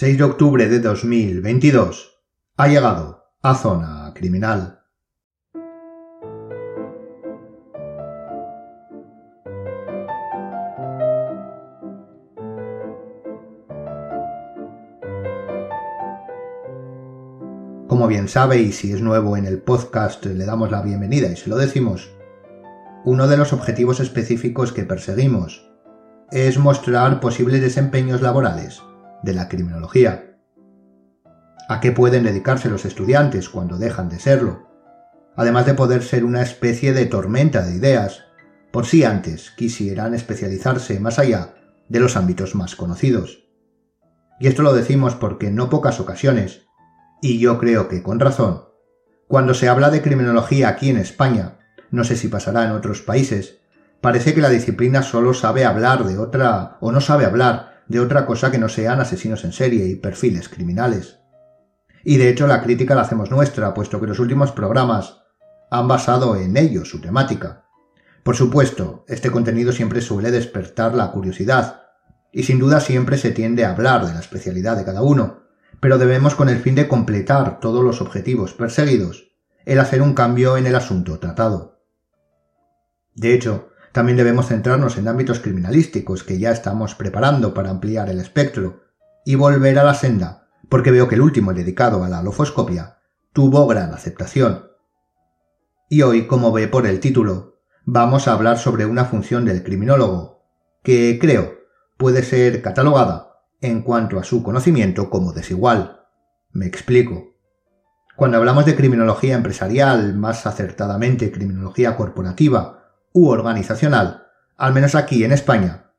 6 de octubre de 2022. Ha llegado a Zona Criminal. Como bien sabe, y si es nuevo en el podcast, le damos la bienvenida y se lo decimos. Uno de los objetivos específicos que perseguimos es mostrar posibles desempeños laborales de la criminología. ¿A qué pueden dedicarse los estudiantes cuando dejan de serlo? Además de poder ser una especie de tormenta de ideas, por si antes quisieran especializarse más allá de los ámbitos más conocidos. Y esto lo decimos porque en no pocas ocasiones, y yo creo que con razón, cuando se habla de criminología aquí en España, no sé si pasará en otros países, parece que la disciplina solo sabe hablar de otra o no sabe hablar de otra cosa que no sean asesinos en serie y perfiles criminales. Y de hecho la crítica la hacemos nuestra, puesto que los últimos programas han basado en ello su temática. Por supuesto, este contenido siempre suele despertar la curiosidad, y sin duda siempre se tiende a hablar de la especialidad de cada uno, pero debemos con el fin de completar todos los objetivos perseguidos, el hacer un cambio en el asunto tratado. De hecho, también debemos centrarnos en ámbitos criminalísticos que ya estamos preparando para ampliar el espectro y volver a la senda, porque veo que el último dedicado a la lofoscopia tuvo gran aceptación. Y hoy, como ve por el título, vamos a hablar sobre una función del criminólogo, que creo puede ser catalogada en cuanto a su conocimiento como desigual. Me explico. Cuando hablamos de criminología empresarial, más acertadamente criminología corporativa, u organizacional, al menos aquí en España,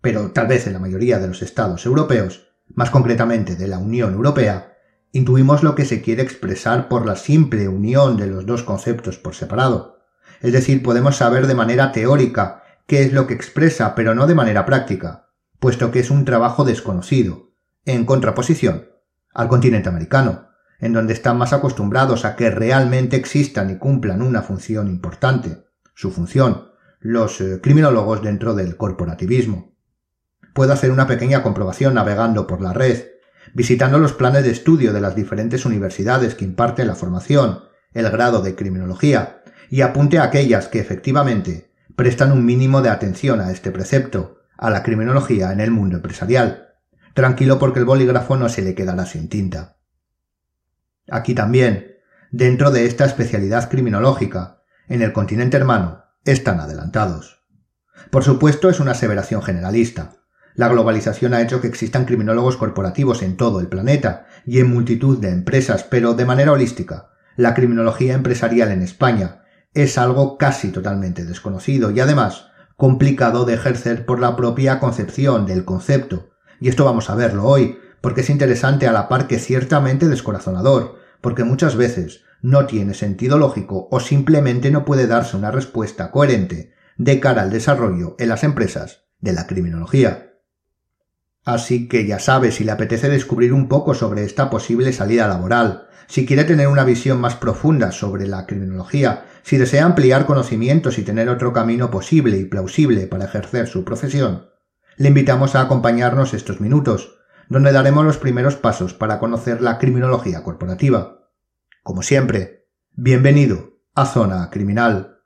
pero tal vez en la mayoría de los estados europeos, más concretamente de la Unión Europea, intuimos lo que se quiere expresar por la simple unión de los dos conceptos por separado. Es decir, podemos saber de manera teórica qué es lo que expresa, pero no de manera práctica, puesto que es un trabajo desconocido, en contraposición al continente americano, en donde están más acostumbrados a que realmente existan y cumplan una función importante su función, los eh, criminólogos dentro del corporativismo. Puedo hacer una pequeña comprobación navegando por la red, visitando los planes de estudio de las diferentes universidades que imparten la formación, el grado de criminología, y apunte a aquellas que efectivamente prestan un mínimo de atención a este precepto, a la criminología en el mundo empresarial. Tranquilo porque el bolígrafo no se le quedará sin tinta. Aquí también, dentro de esta especialidad criminológica, en el continente hermano están adelantados. Por supuesto, es una aseveración generalista. La globalización ha hecho que existan criminólogos corporativos en todo el planeta y en multitud de empresas, pero de manera holística. La criminología empresarial en España es algo casi totalmente desconocido y además complicado de ejercer por la propia concepción del concepto. Y esto vamos a verlo hoy, porque es interesante a la par que ciertamente descorazonador, porque muchas veces no tiene sentido lógico o simplemente no puede darse una respuesta coherente de cara al desarrollo en las empresas de la criminología. Así que ya sabe, si le apetece descubrir un poco sobre esta posible salida laboral, si quiere tener una visión más profunda sobre la criminología, si desea ampliar conocimientos y tener otro camino posible y plausible para ejercer su profesión, le invitamos a acompañarnos estos minutos, donde daremos los primeros pasos para conocer la criminología corporativa. Como siempre, bienvenido a Zona Criminal.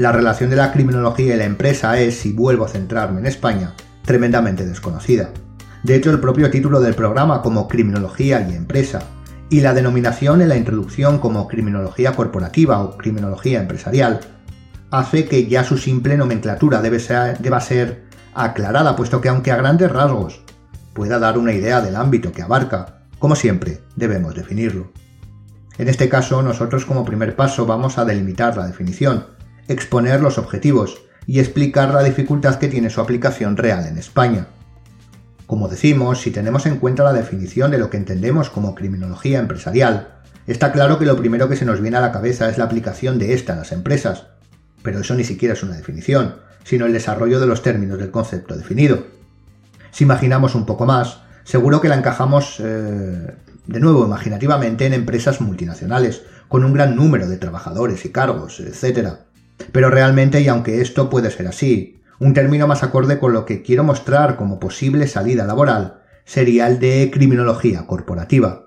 La relación de la criminología y la empresa es, si vuelvo a centrarme en España, tremendamente desconocida. De hecho, el propio título del programa como Criminología y Empresa y la denominación en la introducción como Criminología Corporativa o Criminología Empresarial hace que ya su simple nomenclatura debe ser, deba ser aclarada, puesto que aunque a grandes rasgos pueda dar una idea del ámbito que abarca, como siempre debemos definirlo. En este caso, nosotros como primer paso vamos a delimitar la definición, exponer los objetivos y explicar la dificultad que tiene su aplicación real en España. Como decimos, si tenemos en cuenta la definición de lo que entendemos como criminología empresarial, está claro que lo primero que se nos viene a la cabeza es la aplicación de esta a las empresas. Pero eso ni siquiera es una definición, sino el desarrollo de los términos del concepto definido. Si imaginamos un poco más, seguro que la encajamos eh, de nuevo imaginativamente en empresas multinacionales, con un gran número de trabajadores y cargos, etc. Pero realmente, y aunque esto puede ser así, un término más acorde con lo que quiero mostrar como posible salida laboral sería el de criminología corporativa.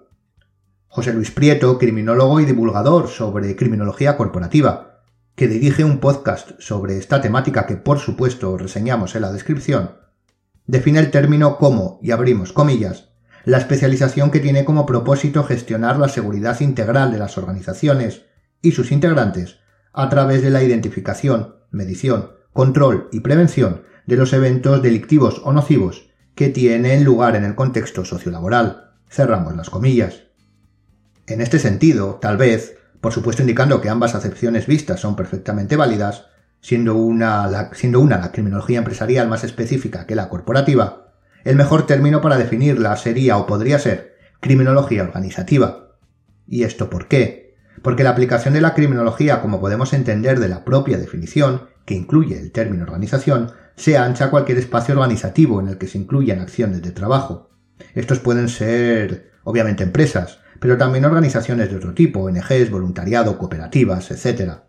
José Luis Prieto, criminólogo y divulgador sobre criminología corporativa, que dirige un podcast sobre esta temática que por supuesto reseñamos en la descripción, define el término como, y abrimos comillas, la especialización que tiene como propósito gestionar la seguridad integral de las organizaciones y sus integrantes a través de la identificación, medición, control y prevención de los eventos delictivos o nocivos que tienen lugar en el contexto sociolaboral. Cerramos las comillas. En este sentido, tal vez, por supuesto indicando que ambas acepciones vistas son perfectamente válidas, siendo una, la, siendo una la criminología empresarial más específica que la corporativa, el mejor término para definirla sería o podría ser criminología organizativa. ¿Y esto por qué? Porque la aplicación de la criminología, como podemos entender de la propia definición, que incluye el término organización, se ancha cualquier espacio organizativo en el que se incluyan acciones de trabajo. Estos pueden ser, obviamente, empresas, pero también organizaciones de otro tipo, ONGs, voluntariado, cooperativas, etc.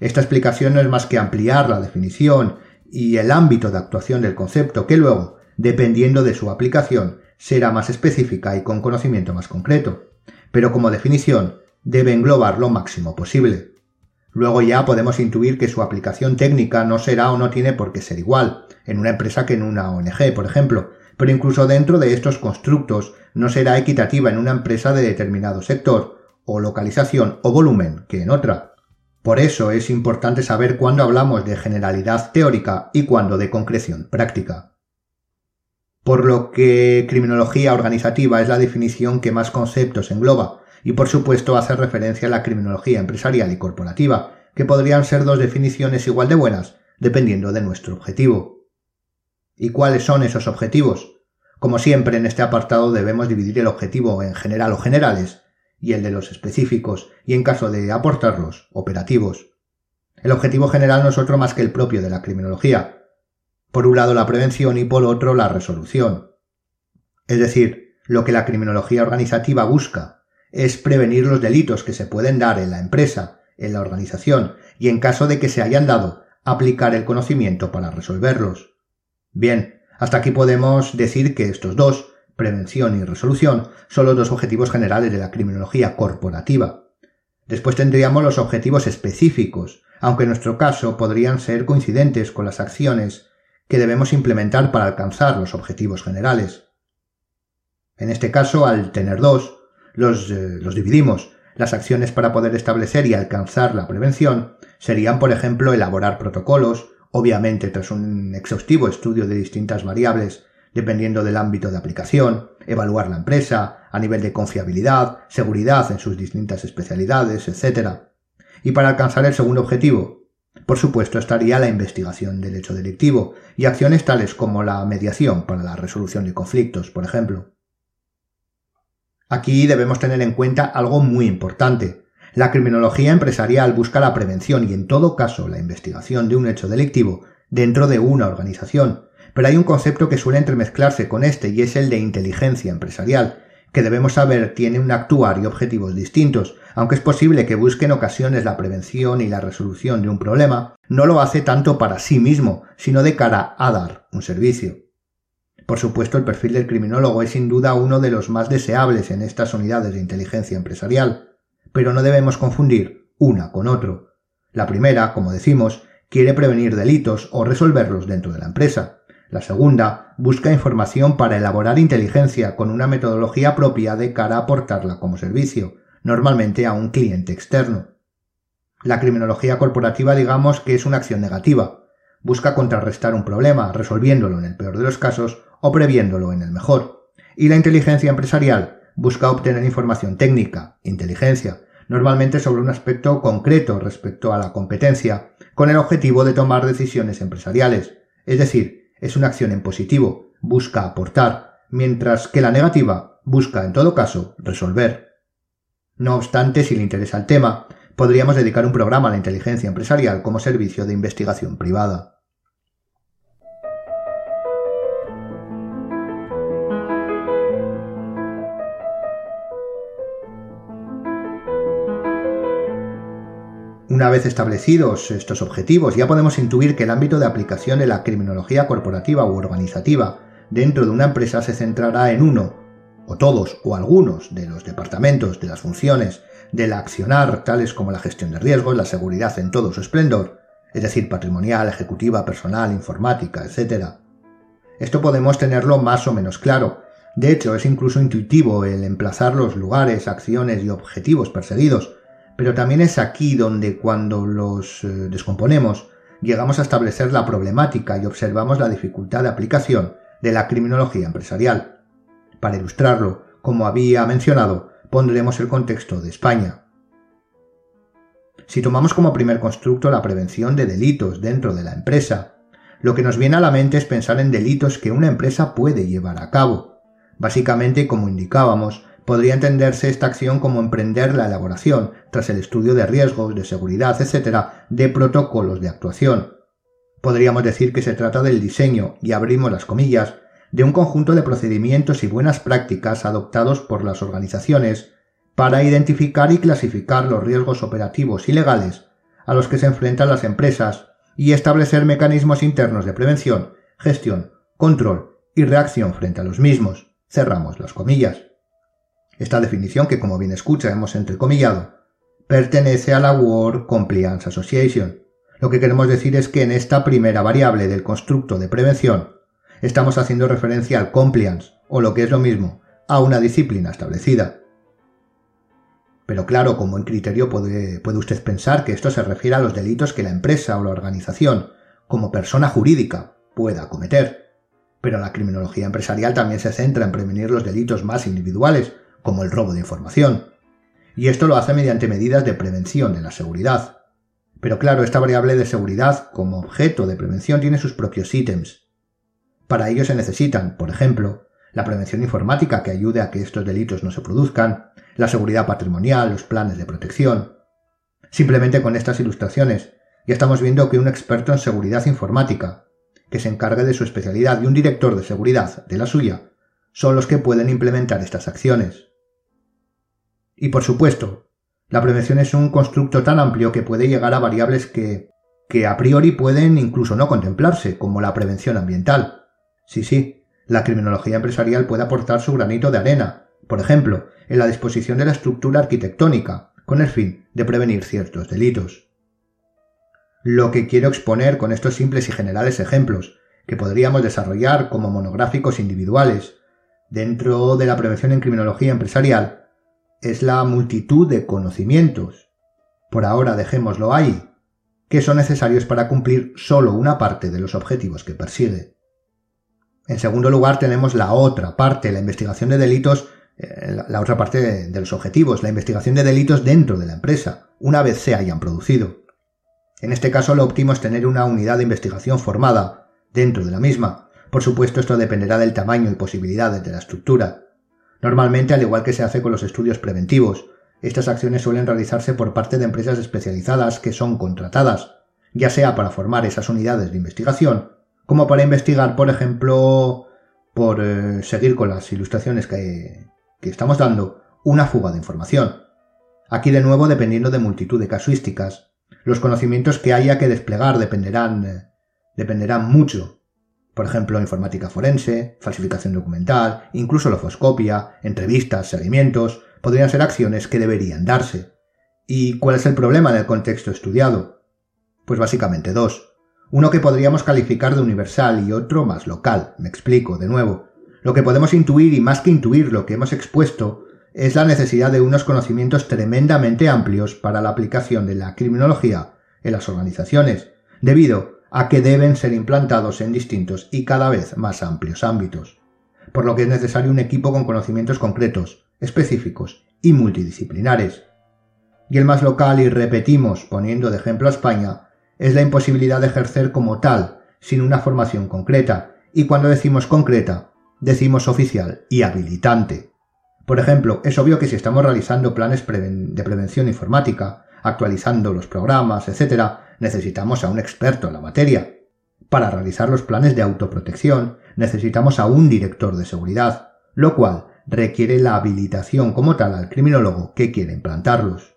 Esta explicación no es más que ampliar la definición y el ámbito de actuación del concepto que luego, dependiendo de su aplicación, será más específica y con conocimiento más concreto. Pero como definición, debe englobar lo máximo posible. Luego ya podemos intuir que su aplicación técnica no será o no tiene por qué ser igual, en una empresa que en una ONG, por ejemplo, pero incluso dentro de estos constructos no será equitativa en una empresa de determinado sector, o localización o volumen que en otra. Por eso es importante saber cuándo hablamos de generalidad teórica y cuándo de concreción práctica. Por lo que criminología organizativa es la definición que más conceptos engloba, y por supuesto hace referencia a la criminología empresarial y corporativa, que podrían ser dos definiciones igual de buenas, dependiendo de nuestro objetivo. ¿Y cuáles son esos objetivos? Como siempre en este apartado debemos dividir el objetivo en general o generales, y el de los específicos, y en caso de aportarlos, operativos. El objetivo general no es otro más que el propio de la criminología. Por un lado la prevención y por otro la resolución. Es decir, lo que la criminología organizativa busca es prevenir los delitos que se pueden dar en la empresa, en la organización, y en caso de que se hayan dado, aplicar el conocimiento para resolverlos. Bien, hasta aquí podemos decir que estos dos, prevención y resolución, son los dos objetivos generales de la criminología corporativa. Después tendríamos los objetivos específicos, aunque en nuestro caso podrían ser coincidentes con las acciones que debemos implementar para alcanzar los objetivos generales. En este caso, al tener dos, los, eh, los dividimos. Las acciones para poder establecer y alcanzar la prevención serían, por ejemplo, elaborar protocolos, obviamente tras un exhaustivo estudio de distintas variables dependiendo del ámbito de aplicación, evaluar la empresa a nivel de confiabilidad, seguridad en sus distintas especialidades, etc. Y para alcanzar el segundo objetivo, por supuesto estaría la investigación del hecho delictivo y acciones tales como la mediación para la resolución de conflictos, por ejemplo. Aquí debemos tener en cuenta algo muy importante. La criminología empresarial busca la prevención y en todo caso la investigación de un hecho delictivo dentro de una organización, pero hay un concepto que suele entremezclarse con este y es el de inteligencia empresarial, que debemos saber tiene un actuar y objetivos distintos, aunque es posible que busque en ocasiones la prevención y la resolución de un problema, no lo hace tanto para sí mismo, sino de cara a dar un servicio. Por supuesto, el perfil del criminólogo es sin duda uno de los más deseables en estas unidades de inteligencia empresarial, pero no debemos confundir una con otro. La primera, como decimos, quiere prevenir delitos o resolverlos dentro de la empresa, la segunda busca información para elaborar inteligencia con una metodología propia de cara a aportarla como servicio, normalmente a un cliente externo. La criminología corporativa digamos que es una acción negativa. Busca contrarrestar un problema, resolviéndolo en el peor de los casos o previéndolo en el mejor. Y la inteligencia empresarial busca obtener información técnica, inteligencia, normalmente sobre un aspecto concreto respecto a la competencia, con el objetivo de tomar decisiones empresariales, es decir, es una acción en positivo, busca aportar, mientras que la negativa busca, en todo caso, resolver. No obstante, si le interesa el tema, podríamos dedicar un programa a la inteligencia empresarial como servicio de investigación privada. Una vez establecidos estos objetivos, ya podemos intuir que el ámbito de aplicación de la criminología corporativa u organizativa dentro de una empresa se centrará en uno, o todos, o algunos de los departamentos, de las funciones, del accionar, tales como la gestión de riesgos, la seguridad en todo su esplendor, es decir, patrimonial, ejecutiva, personal, informática, etc. Esto podemos tenerlo más o menos claro. De hecho, es incluso intuitivo el emplazar los lugares, acciones y objetivos perseguidos pero también es aquí donde cuando los eh, descomponemos llegamos a establecer la problemática y observamos la dificultad de aplicación de la criminología empresarial. Para ilustrarlo, como había mencionado, pondremos el contexto de España. Si tomamos como primer constructo la prevención de delitos dentro de la empresa, lo que nos viene a la mente es pensar en delitos que una empresa puede llevar a cabo. Básicamente, como indicábamos, podría entenderse esta acción como emprender la elaboración, tras el estudio de riesgos, de seguridad, etc., de protocolos de actuación. Podríamos decir que se trata del diseño, y abrimos las comillas, de un conjunto de procedimientos y buenas prácticas adoptados por las organizaciones para identificar y clasificar los riesgos operativos y legales a los que se enfrentan las empresas y establecer mecanismos internos de prevención, gestión, control y reacción frente a los mismos. Cerramos las comillas. Esta definición, que como bien escucha hemos entrecomillado, pertenece a la World Compliance Association. Lo que queremos decir es que en esta primera variable del constructo de prevención estamos haciendo referencia al compliance, o lo que es lo mismo, a una disciplina establecida. Pero claro, como en criterio puede, puede usted pensar que esto se refiere a los delitos que la empresa o la organización, como persona jurídica, pueda cometer. Pero la criminología empresarial también se centra en prevenir los delitos más individuales, como el robo de información, y esto lo hace mediante medidas de prevención de la seguridad. Pero claro, esta variable de seguridad como objeto de prevención tiene sus propios ítems. Para ello se necesitan, por ejemplo, la prevención informática que ayude a que estos delitos no se produzcan, la seguridad patrimonial, los planes de protección. Simplemente con estas ilustraciones ya estamos viendo que un experto en seguridad informática, que se encargue de su especialidad y un director de seguridad de la suya, son los que pueden implementar estas acciones. Y por supuesto, la prevención es un constructo tan amplio que puede llegar a variables que, que a priori pueden incluso no contemplarse, como la prevención ambiental. Sí, sí, la criminología empresarial puede aportar su granito de arena, por ejemplo, en la disposición de la estructura arquitectónica, con el fin de prevenir ciertos delitos. Lo que quiero exponer con estos simples y generales ejemplos, que podríamos desarrollar como monográficos individuales, dentro de la prevención en criminología empresarial, es la multitud de conocimientos, por ahora dejémoslo ahí, que son necesarios para cumplir solo una parte de los objetivos que persigue. En segundo lugar tenemos la otra parte, la investigación de delitos, eh, la otra parte de los objetivos, la investigación de delitos dentro de la empresa, una vez se hayan producido. En este caso lo óptimo es tener una unidad de investigación formada dentro de la misma. Por supuesto esto dependerá del tamaño y posibilidades de la estructura, Normalmente, al igual que se hace con los estudios preventivos, estas acciones suelen realizarse por parte de empresas especializadas que son contratadas, ya sea para formar esas unidades de investigación, como para investigar, por ejemplo, por eh, seguir con las ilustraciones que, que estamos dando, una fuga de información. Aquí de nuevo, dependiendo de multitud de casuísticas, los conocimientos que haya que desplegar dependerán, eh, dependerán mucho por ejemplo, informática forense, falsificación documental, incluso lofoscopia, entrevistas, seguimientos, podrían ser acciones que deberían darse. ¿Y cuál es el problema del contexto estudiado? Pues básicamente dos. Uno que podríamos calificar de universal y otro más local. Me explico, de nuevo. Lo que podemos intuir y más que intuir lo que hemos expuesto es la necesidad de unos conocimientos tremendamente amplios para la aplicación de la criminología en las organizaciones, debido a que deben ser implantados en distintos y cada vez más amplios ámbitos, por lo que es necesario un equipo con conocimientos concretos, específicos y multidisciplinares. Y el más local, y repetimos, poniendo de ejemplo a España, es la imposibilidad de ejercer como tal, sin una formación concreta, y cuando decimos concreta, decimos oficial y habilitante. Por ejemplo, es obvio que si estamos realizando planes de prevención informática, actualizando los programas, etc., necesitamos a un experto en la materia. Para realizar los planes de autoprotección, necesitamos a un director de seguridad, lo cual requiere la habilitación como tal al criminólogo que quiere implantarlos.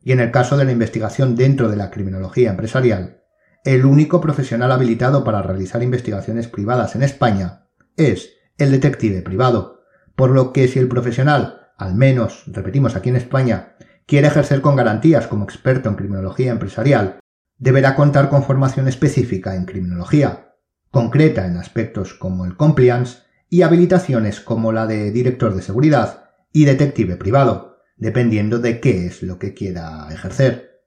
Y en el caso de la investigación dentro de la criminología empresarial, el único profesional habilitado para realizar investigaciones privadas en España es el detective privado, por lo que si el profesional, al menos, repetimos aquí en España, quiere ejercer con garantías como experto en criminología empresarial, deberá contar con formación específica en criminología, concreta en aspectos como el compliance y habilitaciones como la de director de seguridad y detective privado, dependiendo de qué es lo que quiera ejercer.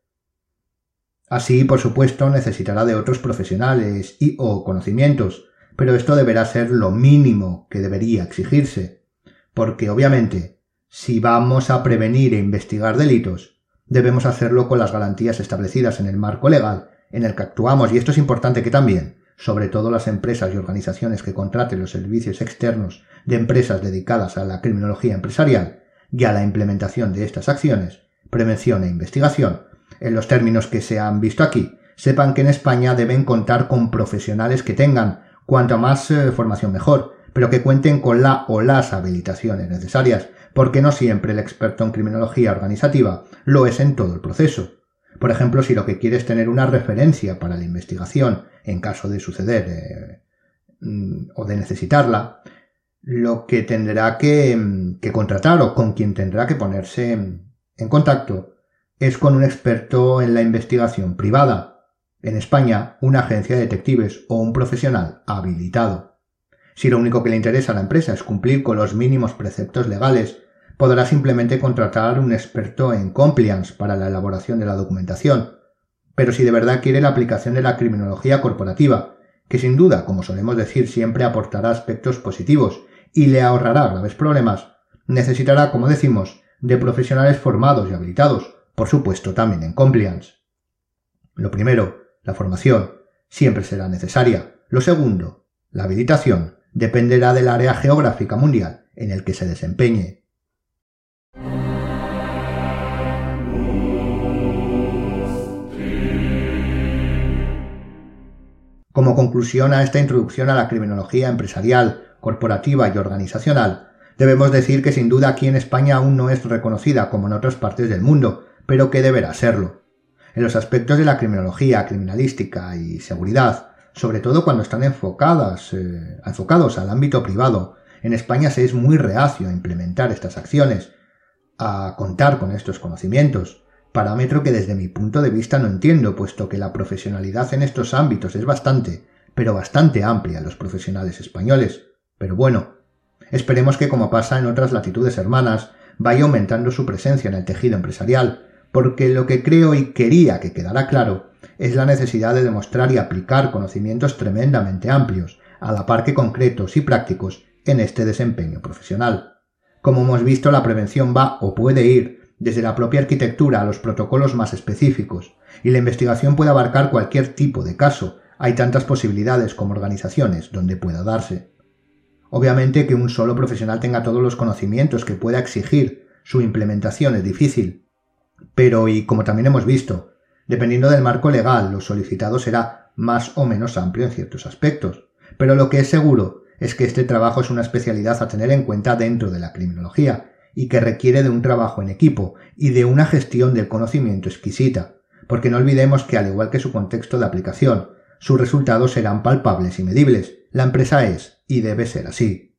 Así, por supuesto, necesitará de otros profesionales y o conocimientos, pero esto deberá ser lo mínimo que debería exigirse, porque obviamente, si vamos a prevenir e investigar delitos, debemos hacerlo con las garantías establecidas en el marco legal en el que actuamos, y esto es importante que también, sobre todo las empresas y organizaciones que contraten los servicios externos de empresas dedicadas a la criminología empresarial y a la implementación de estas acciones, prevención e investigación, en los términos que se han visto aquí, sepan que en España deben contar con profesionales que tengan cuanto más eh, formación mejor, pero que cuenten con la o las habilitaciones necesarias, porque no siempre el experto en criminología organizativa lo es en todo el proceso. Por ejemplo, si lo que quiere es tener una referencia para la investigación en caso de suceder eh, mm, o de necesitarla, lo que tendrá que, mm, que contratar o con quien tendrá que ponerse en contacto es con un experto en la investigación privada, en España una agencia de detectives o un profesional habilitado. Si lo único que le interesa a la empresa es cumplir con los mínimos preceptos legales, podrá simplemente contratar un experto en compliance para la elaboración de la documentación. Pero si de verdad quiere la aplicación de la criminología corporativa, que sin duda, como solemos decir, siempre aportará aspectos positivos y le ahorrará graves problemas, necesitará, como decimos, de profesionales formados y habilitados, por supuesto también en compliance. Lo primero, la formación, siempre será necesaria. Lo segundo, la habilitación, dependerá del área geográfica mundial en el que se desempeñe. Como conclusión a esta introducción a la criminología empresarial, corporativa y organizacional, debemos decir que sin duda aquí en España aún no es reconocida como en otras partes del mundo, pero que deberá serlo. En los aspectos de la criminología, criminalística y seguridad, sobre todo cuando están enfocadas, eh, enfocados al ámbito privado, en España se es muy reacio a implementar estas acciones, a contar con estos conocimientos, parámetro que desde mi punto de vista no entiendo, puesto que la profesionalidad en estos ámbitos es bastante, pero bastante amplia los profesionales españoles. Pero bueno, esperemos que como pasa en otras latitudes hermanas, vaya aumentando su presencia en el tejido empresarial, porque lo que creo y quería que quedara claro es la necesidad de demostrar y aplicar conocimientos tremendamente amplios, a la par que concretos y prácticos, en este desempeño profesional. Como hemos visto, la prevención va o puede ir desde la propia arquitectura a los protocolos más específicos, y la investigación puede abarcar cualquier tipo de caso, hay tantas posibilidades como organizaciones donde pueda darse. Obviamente que un solo profesional tenga todos los conocimientos que pueda exigir su implementación es difícil, pero, y como también hemos visto, dependiendo del marco legal, lo solicitado será más o menos amplio en ciertos aspectos. Pero lo que es seguro es que este trabajo es una especialidad a tener en cuenta dentro de la criminología y que requiere de un trabajo en equipo y de una gestión del conocimiento exquisita, porque no olvidemos que al igual que su contexto de aplicación, sus resultados serán palpables y medibles. La empresa es y debe ser así.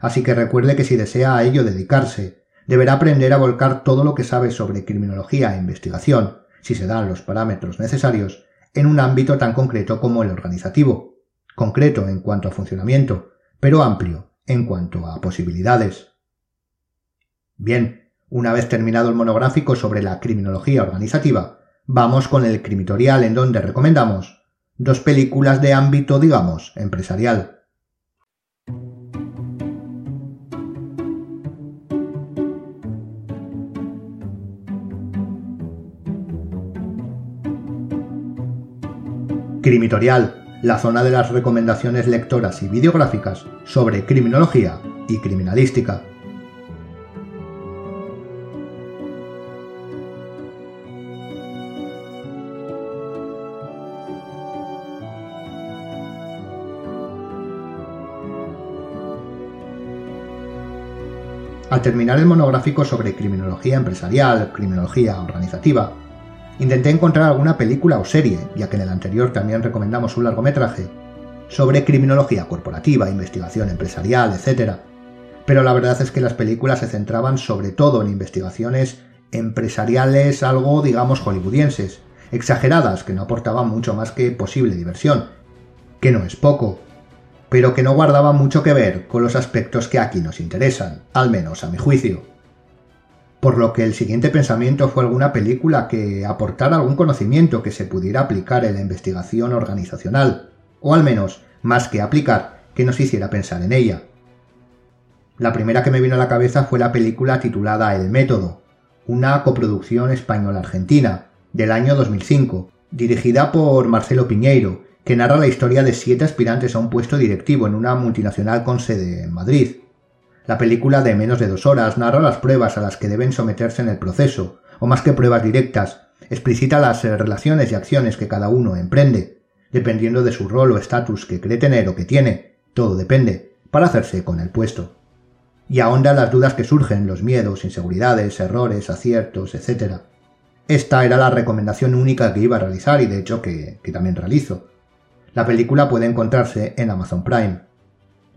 Así que recuerde que si desea a ello dedicarse, deberá aprender a volcar todo lo que sabe sobre criminología e investigación, si se dan los parámetros necesarios, en un ámbito tan concreto como el organizativo, concreto en cuanto a funcionamiento, pero amplio en cuanto a posibilidades. Bien, una vez terminado el monográfico sobre la criminología organizativa, vamos con el crimitorial en donde recomendamos dos películas de ámbito, digamos, empresarial. Crimitorial, la zona de las recomendaciones lectoras y videográficas sobre criminología y criminalística. Terminar el monográfico sobre criminología empresarial, criminología organizativa, intenté encontrar alguna película o serie, ya que en el anterior también recomendamos un largometraje, sobre criminología corporativa, investigación empresarial, etc. Pero la verdad es que las películas se centraban sobre todo en investigaciones empresariales algo, digamos, hollywoodienses, exageradas, que no aportaban mucho más que posible diversión, que no es poco, pero que no guardaba mucho que ver con los aspectos que aquí nos interesan, al menos a mi juicio. Por lo que el siguiente pensamiento fue alguna película que aportara algún conocimiento que se pudiera aplicar en la investigación organizacional, o al menos, más que aplicar, que nos hiciera pensar en ella. La primera que me vino a la cabeza fue la película titulada El Método, una coproducción española-argentina, del año 2005, dirigida por Marcelo Piñeiro, que narra la historia de siete aspirantes a un puesto directivo en una multinacional con sede en Madrid. La película de menos de dos horas narra las pruebas a las que deben someterse en el proceso, o más que pruebas directas, explicita las eh, relaciones y acciones que cada uno emprende, dependiendo de su rol o estatus que cree tener o que tiene, todo depende, para hacerse con el puesto. Y ahonda las dudas que surgen, los miedos, inseguridades, errores, aciertos, etc. Esta era la recomendación única que iba a realizar y de hecho que, que también realizo. La película puede encontrarse en Amazon Prime.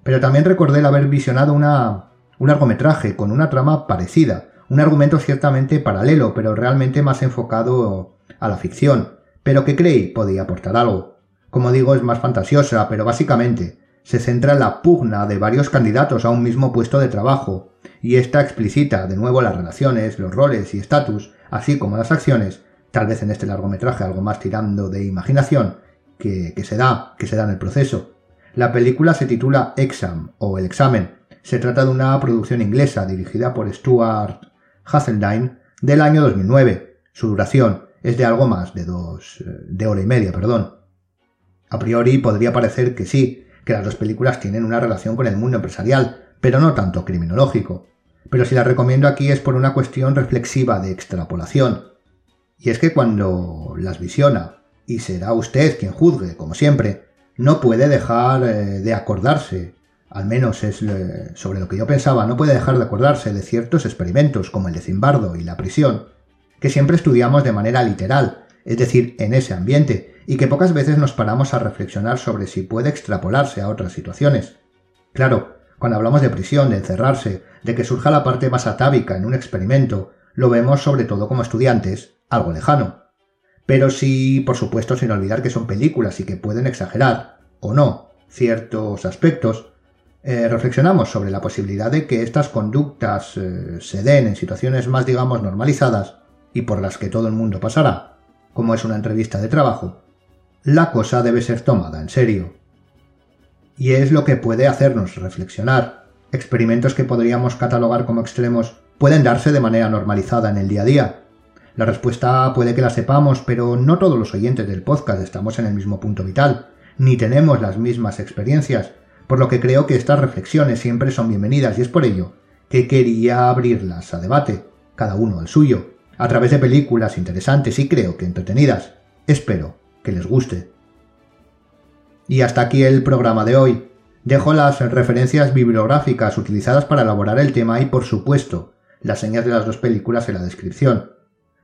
Pero también recordé el haber visionado una, un largometraje con una trama parecida, un argumento ciertamente paralelo, pero realmente más enfocado a la ficción, pero que creí podía aportar algo. Como digo, es más fantasiosa, pero básicamente se centra en la pugna de varios candidatos a un mismo puesto de trabajo, y esta explicita de nuevo las relaciones, los roles y estatus, así como las acciones, tal vez en este largometraje algo más tirando de imaginación, que, se da, que se da en el proceso. La película se titula Exam o El examen. Se trata de una producción inglesa dirigida por Stuart Hasseldine del año 2009. Su duración es de algo más de dos, de hora y media, perdón. A priori podría parecer que sí, que las dos películas tienen una relación con el mundo empresarial, pero no tanto criminológico. Pero si las recomiendo aquí es por una cuestión reflexiva de extrapolación. Y es que cuando las visiona y será usted quien juzgue, como siempre, no puede dejar eh, de acordarse, al menos es sobre lo que yo pensaba, no puede dejar de acordarse de ciertos experimentos como el de Zimbardo y la prisión, que siempre estudiamos de manera literal, es decir, en ese ambiente, y que pocas veces nos paramos a reflexionar sobre si puede extrapolarse a otras situaciones. Claro, cuando hablamos de prisión, de encerrarse, de que surja la parte más atávica en un experimento, lo vemos sobre todo como estudiantes, algo lejano. Pero sí, por supuesto, sin olvidar que son películas y que pueden exagerar, o no, ciertos aspectos, eh, reflexionamos sobre la posibilidad de que estas conductas eh, se den en situaciones más, digamos, normalizadas y por las que todo el mundo pasará, como es una entrevista de trabajo, la cosa debe ser tomada en serio. Y es lo que puede hacernos reflexionar. Experimentos que podríamos catalogar como extremos pueden darse de manera normalizada en el día a día, la respuesta puede que la sepamos, pero no todos los oyentes del podcast estamos en el mismo punto vital, ni tenemos las mismas experiencias, por lo que creo que estas reflexiones siempre son bienvenidas y es por ello que quería abrirlas a debate, cada uno al suyo, a través de películas interesantes y creo que entretenidas. Espero que les guste. Y hasta aquí el programa de hoy. Dejo las referencias bibliográficas utilizadas para elaborar el tema y, por supuesto, las señas de las dos películas en la descripción.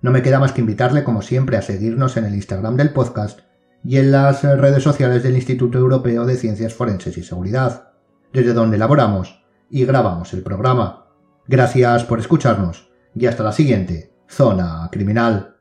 No me queda más que invitarle, como siempre, a seguirnos en el Instagram del podcast y en las redes sociales del Instituto Europeo de Ciencias Forenses y Seguridad, desde donde elaboramos y grabamos el programa. Gracias por escucharnos y hasta la siguiente, Zona Criminal.